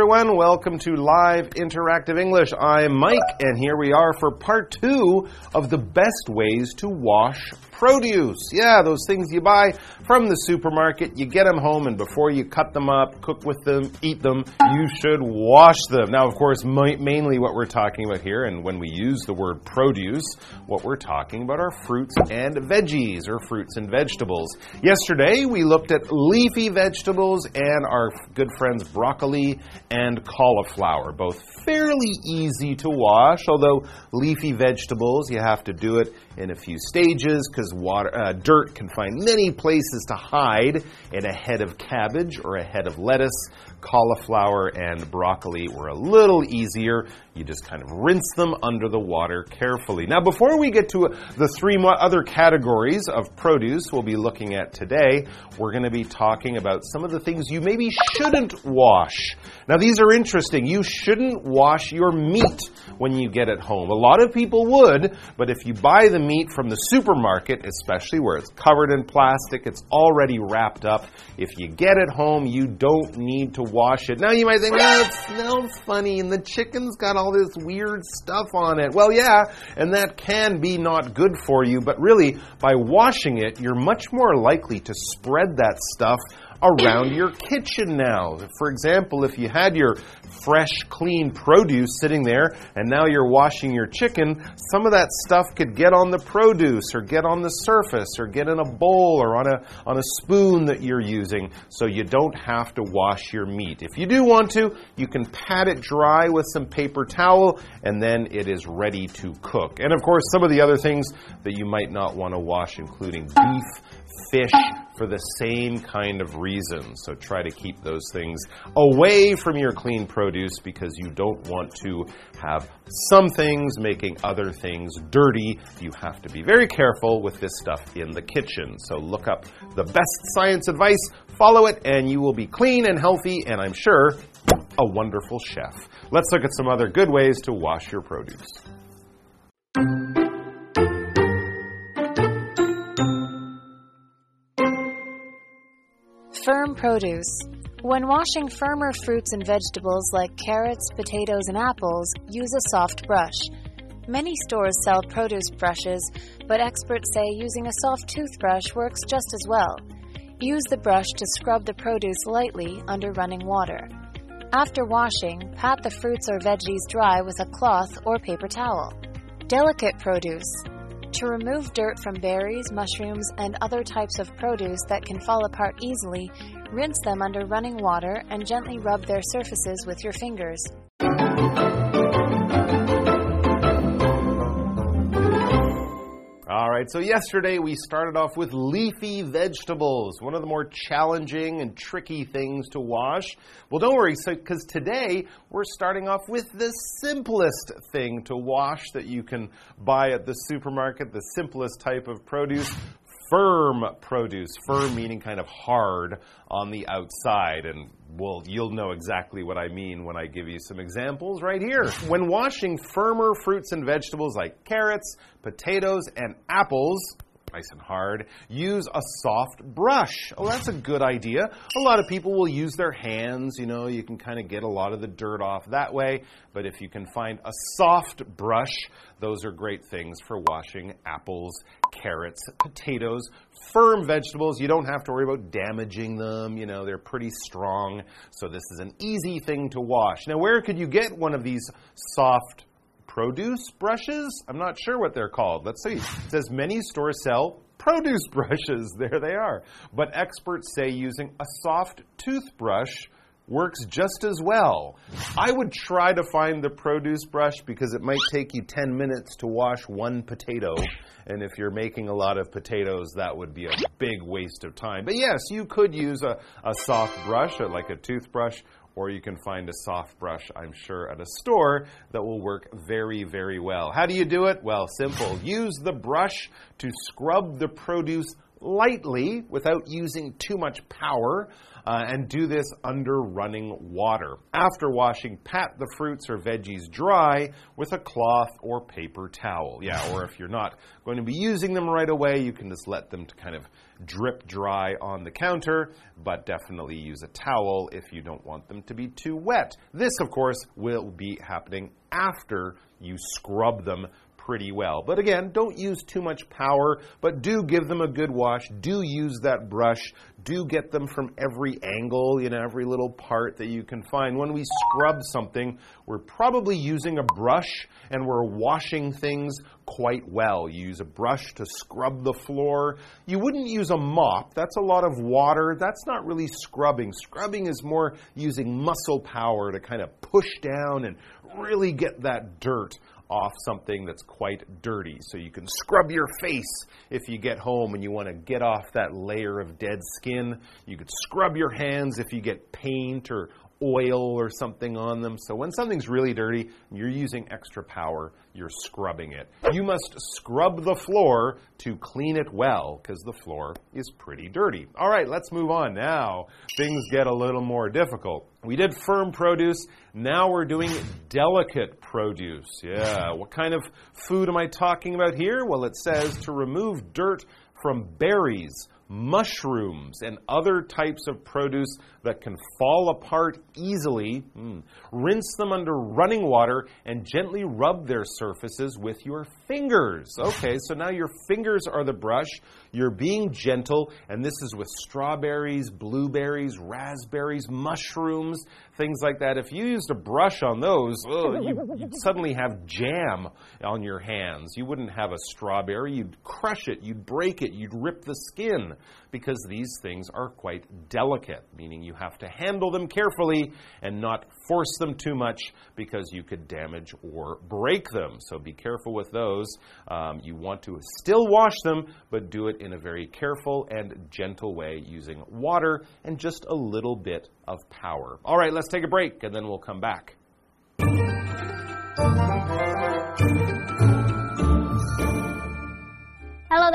everyone. Welcome to Live Interactive English. I'm Mike, and here we are for part two of the best ways to wash produce. Yeah, those things you buy from the supermarket, you get them home, and before you cut them up, cook with them, eat them, you should wash them. Now, of course, mainly what we're talking about here, and when we use the word produce, what we're talking about are fruits and veggies, or fruits and vegetables. Yesterday, we looked at leafy vegetables and our good friends broccoli and cauliflower, both fairly easy to wash, although leafy vegetables, you have to do it in a few stages because uh, dirt can find many places to hide in a head of cabbage or a head of lettuce. Cauliflower and broccoli were a little easier. You just kind of rinse them under the water carefully. Now, before we get to the three other categories of produce we'll be looking at today, we're going to be talking about some of the things you maybe shouldn't wash. Now, these are interesting. You shouldn't wash your meat when you get it home. A lot of people would, but if you buy the meat from the supermarket, especially where it's covered in plastic, it's already wrapped up. If you get it home, you don't need to wash it. Now you might think, well, it smells funny and the chicken's got all this weird stuff on it. Well, yeah, and that can be not good for you, but really, by washing it, you're much more likely to spread that stuff around your kitchen now. For example, if you had your fresh, clean produce sitting there and now you're washing your chicken, some of that stuff could get on the produce or get on the surface or get in a bowl or on a, on a spoon that you're using so you don't have to wash your meat. If you do want to, you can pat it dry with some paper towel and then it is ready to cook. And of course, some of the other things that you might not want to wash, including beef fish for the same kind of reason. So try to keep those things away from your clean produce because you don't want to have some things making other things dirty. You have to be very careful with this stuff in the kitchen. So look up the best science advice, follow it, and you will be clean and healthy, and I'm sure a wonderful chef. Let's look at some other good ways to wash your produce. Firm produce. When washing firmer fruits and vegetables like carrots, potatoes, and apples, use a soft brush. Many stores sell produce brushes, but experts say using a soft toothbrush works just as well. Use the brush to scrub the produce lightly under running water. After washing, pat the fruits or veggies dry with a cloth or paper towel. Delicate produce. To remove dirt from berries, mushrooms, and other types of produce that can fall apart easily, rinse them under running water and gently rub their surfaces with your fingers. Right, so yesterday we started off with leafy vegetables, one of the more challenging and tricky things to wash. Well, don't worry, because so, today we're starting off with the simplest thing to wash that you can buy at the supermarket, the simplest type of produce firm produce. Firm meaning kind of hard on the outside. And well, you'll know exactly what I mean when I give you some examples right here. When washing firmer fruits and vegetables like carrots, potatoes, and apples, nice and hard. Use a soft brush. Oh, that's a good idea. A lot of people will use their hands. You know, you can kind of get a lot of the dirt off that way. But if you can find a soft brush, those are great things for washing apples, carrots, potatoes, firm vegetables. You don't have to worry about damaging them. You know, they're pretty strong. So this is an easy thing to wash. Now, where could you get one of these soft produce brushes. I'm not sure what they're called. Let's see. It says many stores sell produce brushes. There they are. But experts say using a soft toothbrush works just as well. I would try to find the produce brush because it might take you 10 minutes to wash one potato. And if you're making a lot of potatoes, that would be a big waste of time. But yes, you could use a, a soft brush, like a toothbrush, or you can find a soft brush, I'm sure, at a store that will work very, very well. How do you do it? Well, simple. Use the brush to scrub the produce lightly without using too much power. Uh, and do this under running water. After washing, pat the fruits or veggies dry with a cloth or paper towel. Yeah, or if you're not going to be using them right away, you can just let them to kind of drip dry on the counter, but definitely use a towel if you don't want them to be too wet. This, of course, will be happening after you scrub them pretty well. But again, don't use too much power, but do give them a good wash. Do use that brush. Do get them from every angle, you know, every little part that you can find. When we scrub something, we're probably using a brush and we're washing things quite well. You use a brush to scrub the floor. You wouldn't use a mop. That's a lot of water. That's not really scrubbing. Scrubbing is more using muscle power to kind of push down and really get that dirt off something that's quite dirty. So you can scrub your face if you get home and you want to get off that layer of dead skin. You could scrub your hands if you get paint or oil or something on them. So when something's really dirty you're using extra power, you're scrubbing it. You must scrub the floor to clean it well because the floor is pretty dirty. All right, let's move on now. Things get a little more difficult. We did firm produce. Now we're doing delicate produce. Yeah. What kind of food am I talking about here? Well, it says to remove dirt from berries mushrooms, and other types of produce that can fall apart easily. Mm. Rinse them under running water and gently rub their surfaces with your fingers. Okay, so now your fingers are the brush. You're being gentle, and this is with strawberries, blueberries, raspberries, mushrooms, things like that. If you used a brush on those, ugh, oh, you, would suddenly have jam on your hands. You wouldn't have a strawberry. You'd crush it, you'd break it, you'd rip the skin because these things are quite delicate, meaning you have to handle them carefully and not force them too much because you could damage or break them. So be careful with those. Um, you want to still wash them, but do it in a very careful and gentle way using water and just a little bit of power. All right, let's take a break and then we'll come back.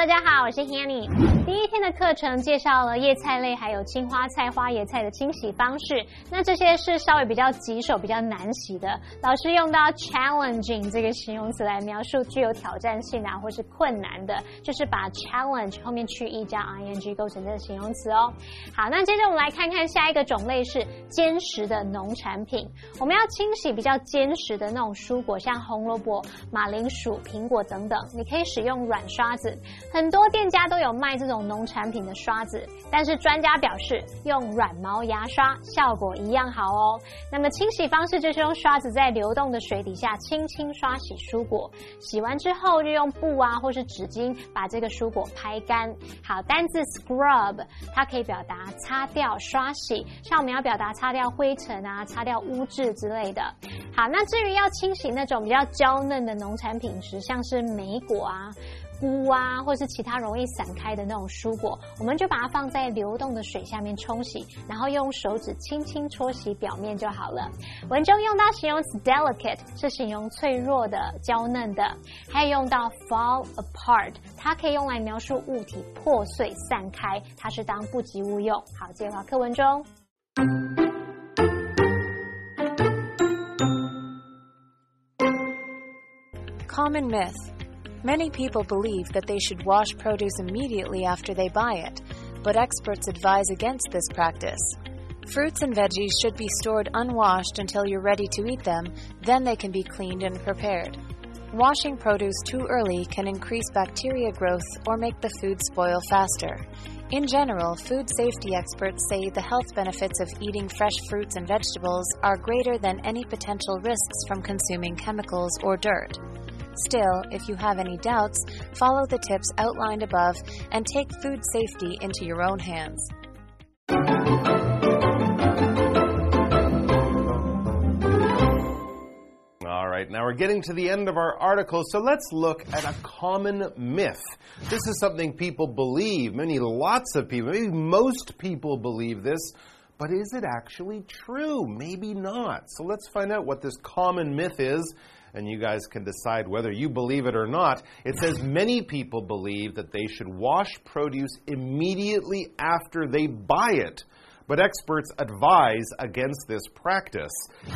大家好，我是 Hanny。第一天的课程介绍了叶菜类还有青花菜、花椰菜的清洗方式。那这些是稍微比较棘手、比较难洗的。老师用到 challenging 这个形容词来描述具有挑战性啊，或是困难的，就是把 challenge 后面去 e 加 ing 构成这个形容词哦。好，那接着我们来看看下一个种类是坚实的农产品。我们要清洗比较坚实的那种蔬果，像红萝卜、马铃薯、苹果等等，你可以使用软刷子。很多店家都有卖这种。农产品的刷子，但是专家表示用软毛牙刷效果一样好哦。那么清洗方式就是用刷子在流动的水底下轻轻刷洗蔬果，洗完之后就用布啊或是纸巾把这个蔬果拍干。好，单字 scrub 它可以表达擦掉、刷洗，像我们要表达擦掉灰尘啊、擦掉污渍之类的。好，那至于要清洗那种比较娇嫩的农产品时，像是莓果啊。菇啊，或是其他容易散开的那种蔬果，我们就把它放在流动的水下面冲洗，然后用手指轻轻搓洗表面就好了。文中用到形容词 delicate 是形容脆弱的、娇嫩的，还有用到 fall apart，它可以用来描述物体破碎散开，它是当不及物用。好，接话课文中。Common myth. Many people believe that they should wash produce immediately after they buy it, but experts advise against this practice. Fruits and veggies should be stored unwashed until you're ready to eat them, then they can be cleaned and prepared. Washing produce too early can increase bacteria growth or make the food spoil faster. In general, food safety experts say the health benefits of eating fresh fruits and vegetables are greater than any potential risks from consuming chemicals or dirt. Still, if you have any doubts, follow the tips outlined above and take food safety into your own hands. All right, now we're getting to the end of our article, so let's look at a common myth. This is something people believe, many, lots of people, maybe most people believe this, but is it actually true? Maybe not. So let's find out what this common myth is and you guys can decide whether you believe it or not. It says many people believe that they should wash produce immediately after they buy it. But experts advise against this practice.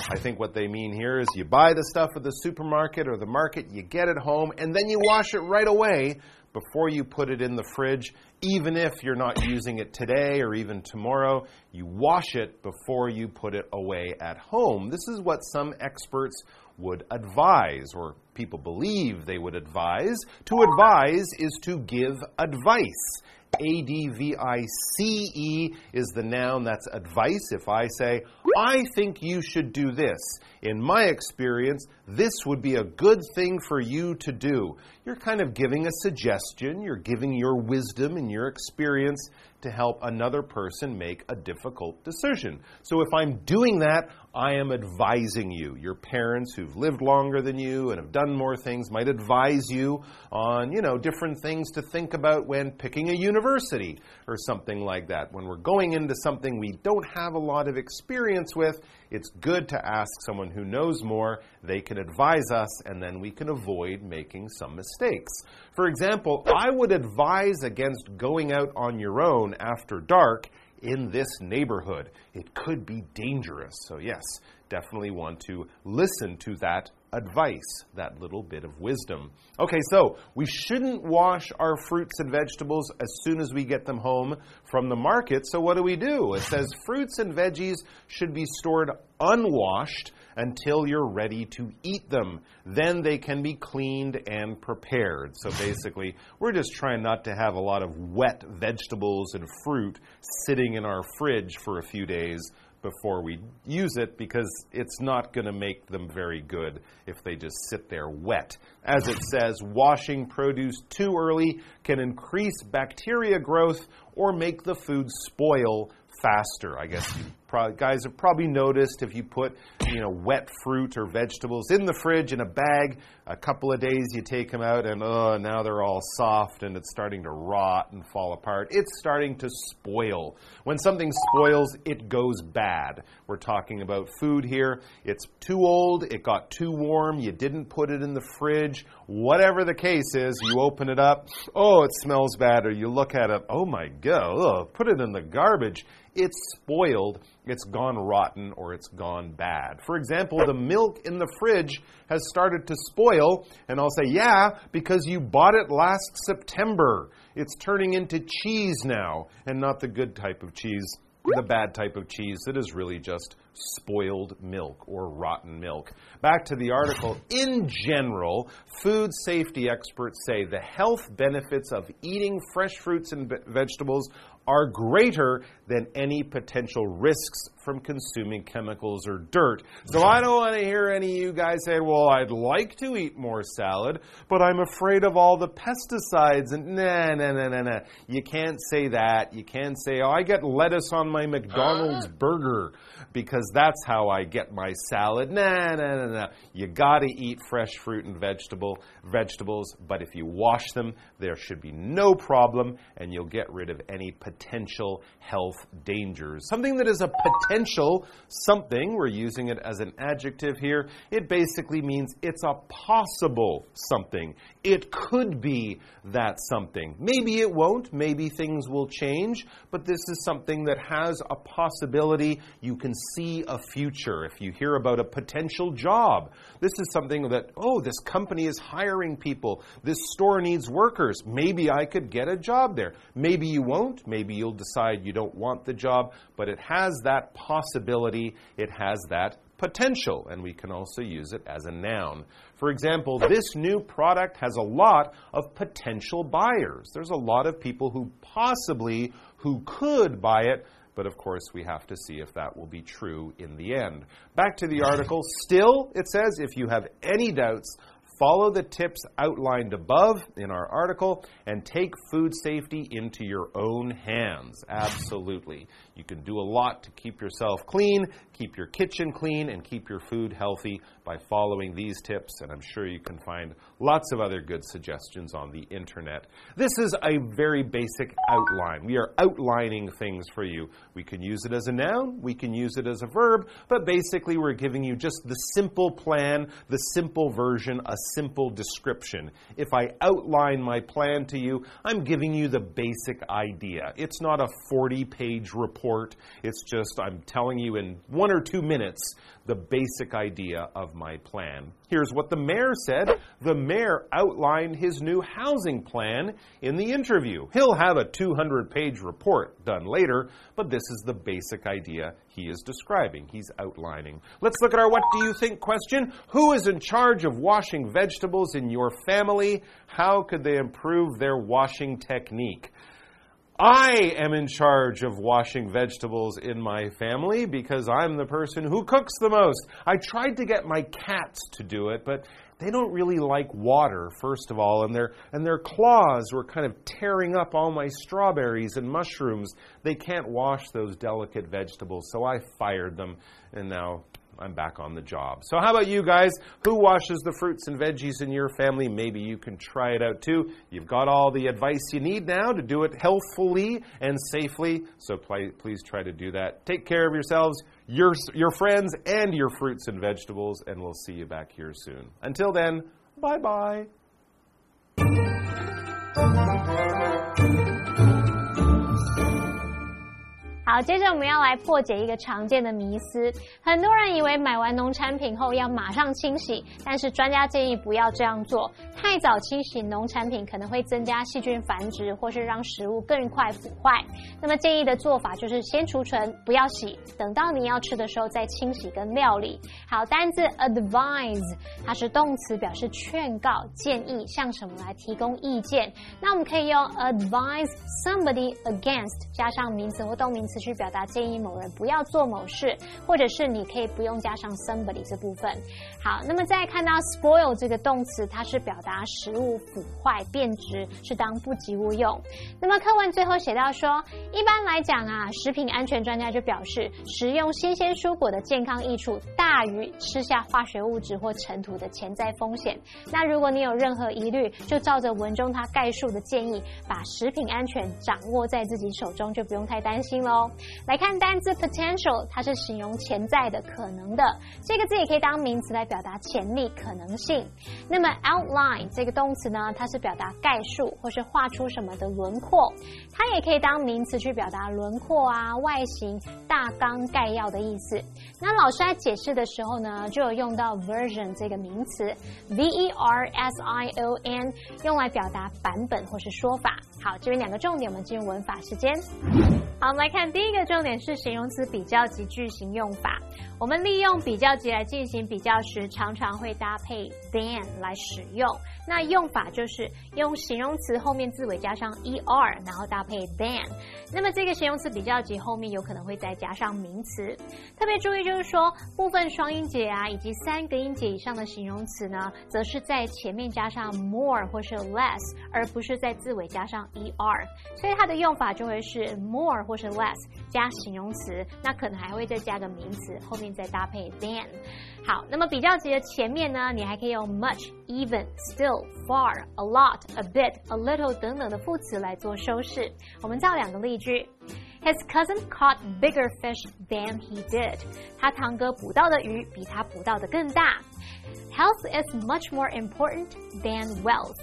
I think what they mean here is you buy the stuff at the supermarket or the market, you get it home, and then you wash it right away before you put it in the fridge, even if you're not using it today or even tomorrow. You wash it before you put it away at home. This is what some experts would advise, or people believe they would advise. To advise is to give advice. A D V I C E is the noun that's advice. If I say, I think you should do this, in my experience, this would be a good thing for you to do. You're kind of giving a suggestion, you're giving your wisdom and your experience to help another person make a difficult decision. So if I'm doing that, I am advising you. Your parents who've lived longer than you and have done more things might advise you on, you know, different things to think about when picking a university or something like that. When we're going into something we don't have a lot of experience with, it's good to ask someone who knows more. They can advise us, and then we can avoid making some mistakes. For example, I would advise against going out on your own after dark in this neighborhood. It could be dangerous. So, yes, definitely want to listen to that advice, that little bit of wisdom. Okay, so we shouldn't wash our fruits and vegetables as soon as we get them home from the market. So, what do we do? It says fruits and veggies should be stored unwashed until you're ready to eat them. Then they can be cleaned and prepared. So basically, we're just trying not to have a lot of wet vegetables and fruit sitting in our fridge for a few days before we use it because it's not going to make them very good if they just sit there wet. As it says, washing produce too early can increase bacteria growth or make the food spoil faster. I guess you probably, guys have probably noticed if you put you know wet fruit or vegetables in the fridge in a bag, a couple of days you take them out and oh now they're all soft and it's starting to rot and fall apart. It's starting to spoil. When something spoils, it goes bad. We're talking about food here. It's too old, it got too warm, you didn't put it in the fridge. Whatever the case is, you open it up, oh it smells bad, or you look at it, oh my god, oh, put it in the garbage it's spoiled, it's gone rotten, or it's gone bad. For example, the milk in the fridge has started to spoil, and I'll say, Yeah, because you bought it last September. It's turning into cheese now, and not the good type of cheese the bad type of cheese that is really just spoiled milk or rotten milk. Back to the article. In general, food safety experts say the health benefits of eating fresh fruits and vegetables are greater than any potential risks from consuming chemicals or dirt. So I don't want to hear any of you guys say, well, I'd like to eat more salad, but I'm afraid of all the pesticides. And nah, nah, nah, nah, nah. You can't say that. You can't say, oh, I get lettuce on my McDonald's burger because that's how I get my salad. Nah, nah, nah, nah. You got to eat fresh fruit and vegetable vegetables, but if you wash them, there should be no problem, and you'll get rid of any potential health dangers. Something that is a potential something, we're using it as an adjective here. It basically means it's a possible something. It could be that something. Maybe it won't. Maybe things will change, but this is something that has a possibility. You can see a future. If you hear about a potential job, this is something that, oh, this company is hiring people. This store needs workers. Maybe I could get a job there. Maybe you won't. Maybe you'll decide you don't want the job, but it has that possibility. Possibility, it has that potential, and we can also use it as a noun. For example, this new product has a lot of potential buyers. There's a lot of people who possibly who could buy it, but of course we have to see if that will be true in the end. Back to the article. Still, it says if you have any doubts, Follow the tips outlined above in our article and take food safety into your own hands. Absolutely. You can do a lot to keep yourself clean, keep your kitchen clean, and keep your food healthy by following these tips. And I'm sure you can find lots of other good suggestions on the internet. This is a very basic outline. We are outlining things for you. We can use it as a noun, we can use it as a verb, but basically, we're giving you just the simple plan, the simple version, a simple description. If I outline my plan to you, I'm giving you the basic idea. It's not a 40 page report, it's just I'm telling you in one or two minutes the basic idea of my plan. Here's what the mayor said. The mayor outlined his new housing plan in the interview. He'll have a 200 page report done later, but this is the basic idea he is describing. He's outlining. Let's look at our what do you think question. Who is in charge of washing vegetables in your family? How could they improve their washing technique? I am in charge of washing vegetables in my family because I'm the person who cooks the most. I tried to get my cats to do it, but they don't really like water, first of all, and their and their claws were kind of tearing up all my strawberries and mushrooms. They can't wash those delicate vegetables, so I fired them, and now I'm back on the job. So, how about you guys? Who washes the fruits and veggies in your family? Maybe you can try it out too. You've got all the advice you need now to do it healthfully and safely. So, please try to do that. Take care of yourselves, your, your friends, and your fruits and vegetables, and we'll see you back here soon. Until then, bye bye. 好，接着我们要来破解一个常见的迷思。很多人以为买完农产品后要马上清洗，但是专家建议不要这样做。太早清洗农产品可能会增加细菌繁殖，或是让食物更快腐坏。那么建议的做法就是先储存，不要洗，等到你要吃的时候再清洗跟料理。好，单字 advise 它是动词，表示劝告、建议，向什么来提供意见。那我们可以用 advise somebody against 加上名词或动名词。去表达建议某人不要做某事，或者是你可以不用加上 somebody 这部分。好，那么再看到 spoil 这个动词，它是表达食物腐坏变质，是当不及物用。那么课文最后写到说，一般来讲啊，食品安全专家就表示，食用新鲜蔬果的健康益处大于吃下化学物质或尘土的潜在风险。那如果你有任何疑虑，就照着文中它概述的建议，把食品安全掌握在自己手中，就不用太担心喽。来看单字 potential，它是形容潜在的、可能的。这个字也可以当名词来表达潜力、可能性。那么 outline 这个动词呢，它是表达概述或是画出什么的轮廓。它也可以当名词去表达轮廓啊、外形、大纲、概要的意思。那老师在解释的时候呢，就有用到 version 这个名词，v e r s i o n，用来表达版本或是说法。好，这边两个重点，我们进入文法时间。好，我们来看第一个重点是形容词比较级句型用法。我们利用比较级来进行比较时，常常会搭配 than 来使用。那用法就是用形容词后面字尾加上 er，然后搭配 than。那么这个形容词比较级后面有可能会再加上名词。特别注意就是说，部分双音节啊，以及三个音节以上的形容词呢，则是在前面加上 more 或是 less，而不是在字尾加上 er。所以它的用法就会是 more 或是 less 加形容词，那可能还会再加个名词，后面再搭配 than。好，那么比较级的前面呢，你还可以用 much、even、still、far、a lot、a bit、a little 等等的副词来做修饰。我们造两个例句：His cousin caught bigger fish than he did。他堂哥捕到的鱼比他捕到的更大。Health is much more important than wealth。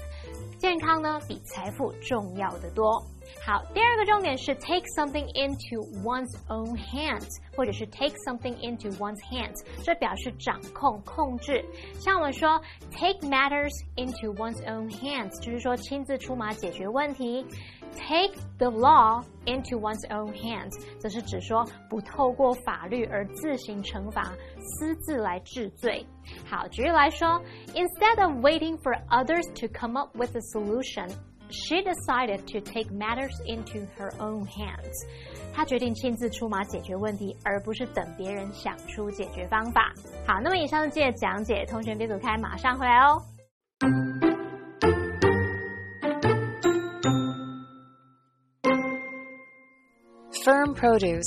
健康呢，比财富重要的多。 好，第二个重点是 take something into one's own hands，或者是 take something into one's hands，这表示掌控、控制。像我们说 take matters into one's own hands，就是说亲自出马解决问题。Take the law into one's own hands，则是指说不透过法律而自行惩罚、私自来治罪。好，举例来说，Instead of waiting for others to come up with a solution。 she decided to take matters into her own hands. hands。她决定亲自出马解决问题，而不是等别人想出解决方法。好，那么以上是今天的讲解，同学别走开，马上回来哦。Firm produce.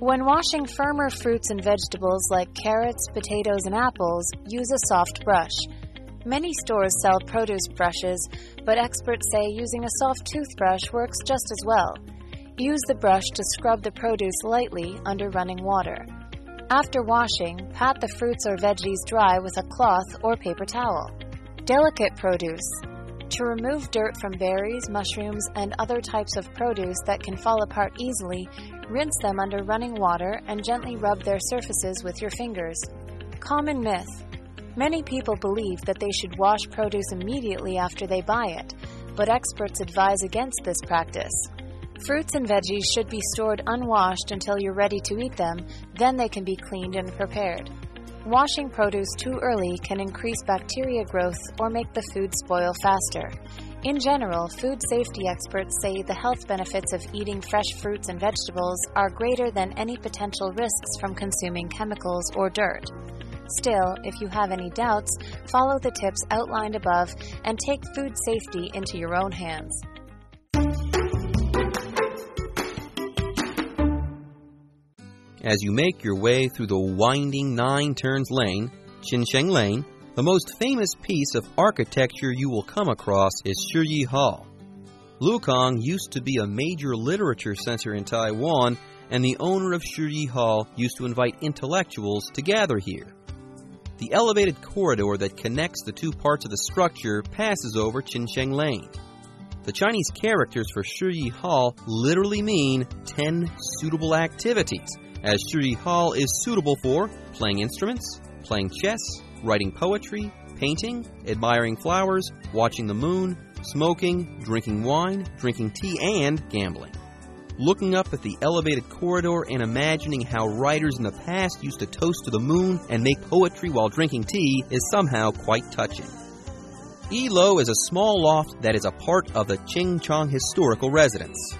When washing firmer fruits and vegetables like carrots, potatoes, and apples, use a soft brush. Many stores sell produce brushes, but experts say using a soft toothbrush works just as well. Use the brush to scrub the produce lightly under running water. After washing, pat the fruits or veggies dry with a cloth or paper towel. Delicate produce. To remove dirt from berries, mushrooms, and other types of produce that can fall apart easily, rinse them under running water and gently rub their surfaces with your fingers. Common myth. Many people believe that they should wash produce immediately after they buy it, but experts advise against this practice. Fruits and veggies should be stored unwashed until you're ready to eat them, then they can be cleaned and prepared. Washing produce too early can increase bacteria growth or make the food spoil faster. In general, food safety experts say the health benefits of eating fresh fruits and vegetables are greater than any potential risks from consuming chemicals or dirt. Still, if you have any doubts, follow the tips outlined above and take food safety into your own hands. As you make your way through the winding Nine Turns Lane, Qinsheng Lane, the most famous piece of architecture you will come across is Shiyi Hall. Lukang used to be a major literature center in Taiwan, and the owner of Shiyi Hall used to invite intellectuals to gather here. The elevated corridor that connects the two parts of the structure passes over Qinsheng Lane. The Chinese characters for Shiyi Hall literally mean 10 suitable activities, as Shiyi Hall is suitable for playing instruments, playing chess, writing poetry, painting, admiring flowers, watching the moon, smoking, drinking wine, drinking tea, and gambling. Looking up at the elevated corridor and imagining how writers in the past used to toast to the moon and make poetry while drinking tea is somehow quite touching. Yilo is a small loft that is a part of the Qingchang Historical Residence.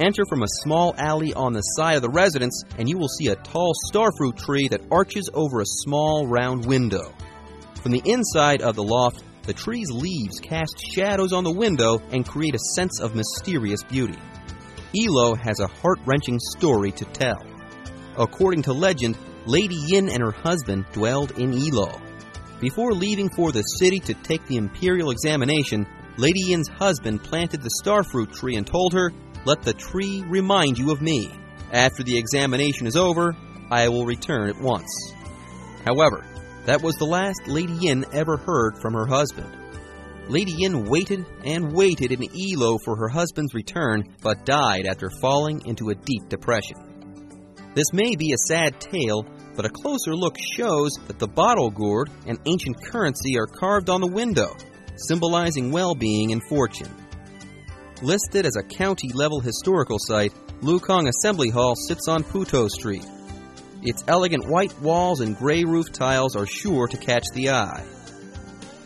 Enter from a small alley on the side of the residence, and you will see a tall starfruit tree that arches over a small round window. From the inside of the loft, the tree's leaves cast shadows on the window and create a sense of mysterious beauty. Yilo has a heart wrenching story to tell. According to legend, Lady Yin and her husband dwelled in Yilo. Before leaving for the city to take the imperial examination, Lady Yin's husband planted the starfruit tree and told her, Let the tree remind you of me. After the examination is over, I will return at once. However, that was the last Lady Yin ever heard from her husband. Lady Yin waited and waited in Yilo for her husband's return, but died after falling into a deep depression. This may be a sad tale, but a closer look shows that the bottle gourd and ancient currency are carved on the window, symbolizing well being and fortune. Listed as a county level historical site, Lukang Assembly Hall sits on Puto Street. Its elegant white walls and gray roof tiles are sure to catch the eye.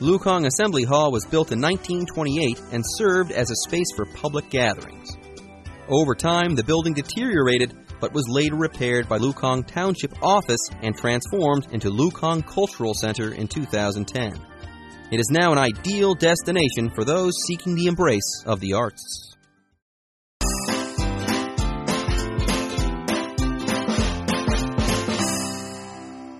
Lukang Assembly Hall was built in 1928 and served as a space for public gatherings. Over time, the building deteriorated but was later repaired by Lukang Township Office and transformed into Lukang Cultural Center in 2010. It is now an ideal destination for those seeking the embrace of the arts.